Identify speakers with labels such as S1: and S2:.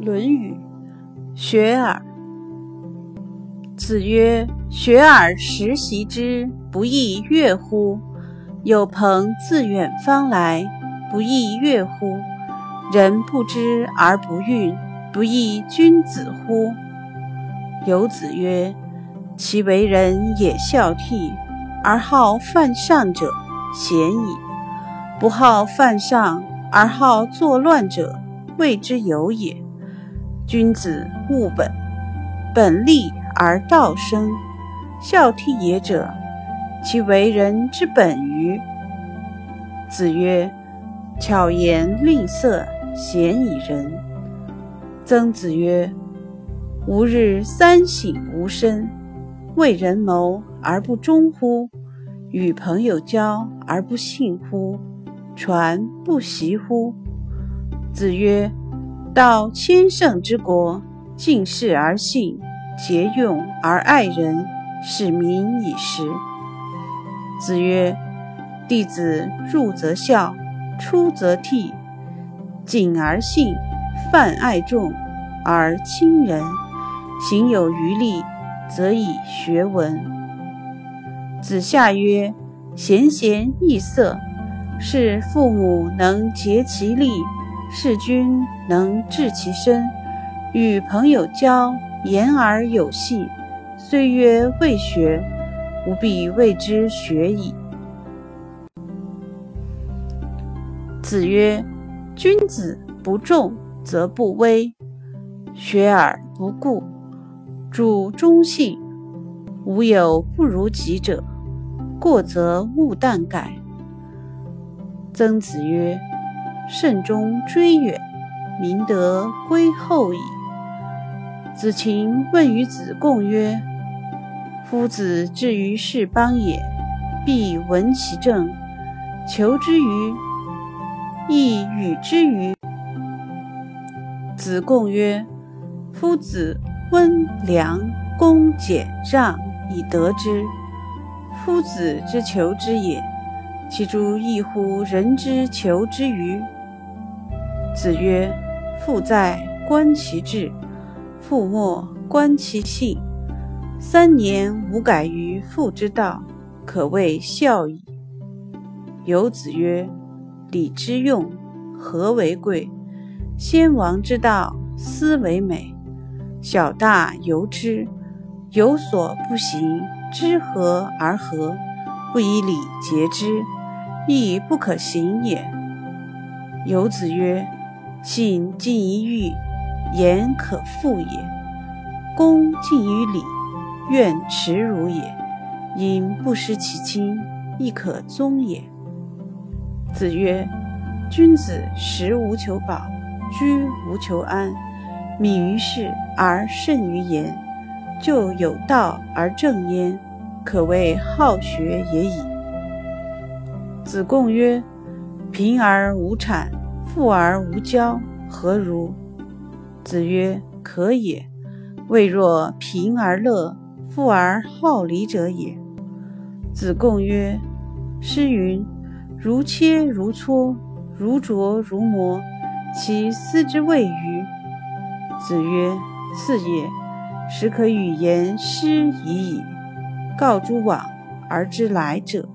S1: 《论语·学而》子曰：“学而时习之，不亦说乎？有朋自远方来，不亦说乎？人不知而不愠，不亦君子乎？”有子曰：“其为人也孝悌，而好犯上者，鲜矣；不好犯上而好作乱者，谓之有也。”君子务本，本立而道生。孝悌也者，其为人之本与？子曰：“巧言令色，鲜矣仁。”曾子曰：“吾日三省吾身：为人谋而不忠乎？与朋友交而不信乎？传不习乎？”子曰。道千乘之国，敬事而信，节用而爱人，使民以时。子曰：弟子入则孝，出则悌，谨而信，泛爱众而亲仁，行有余力，则以学文。子夏曰：贤贤易色，是父母能竭其力。事君能治其身，与朋友交，言而有信。虽曰未学，吾必谓之学矣。子曰：君子不重则不威，学而不固，主忠信。无有不如己者，过则勿惮改。曾子曰。慎终追远，明德归后矣。子禽问于子贡曰：“夫子至于是邦也，必闻其政，求之于，亦与之于？”子贡曰：“夫子温良恭俭让以得之。夫子之求之也，其诸异乎人之求之于？”子曰：“父在，观其志；父莫，观其性。三年无改于父之道，可谓孝矣。”有子曰：“礼之用，和为贵。先王之道，斯为美。小大由之，有所不行，知和而和，不以礼节之，亦不可行也。”有子曰。信近于欲，言可复也；恭近于礼，愿耻辱也。因不失其亲，亦可宗也。子曰：君子食无求饱，居无求安，敏于事而慎于言，就有道而正焉，可谓好学也已。子贡曰：贫而无谄。富而无骄，何如？子曰：可也。未若贫而乐，富而好礼者也。子贡曰：诗云：如切如磋，如琢如磨，其斯之谓与？子曰：次也。始可与言诗已矣。告诸往而知来者。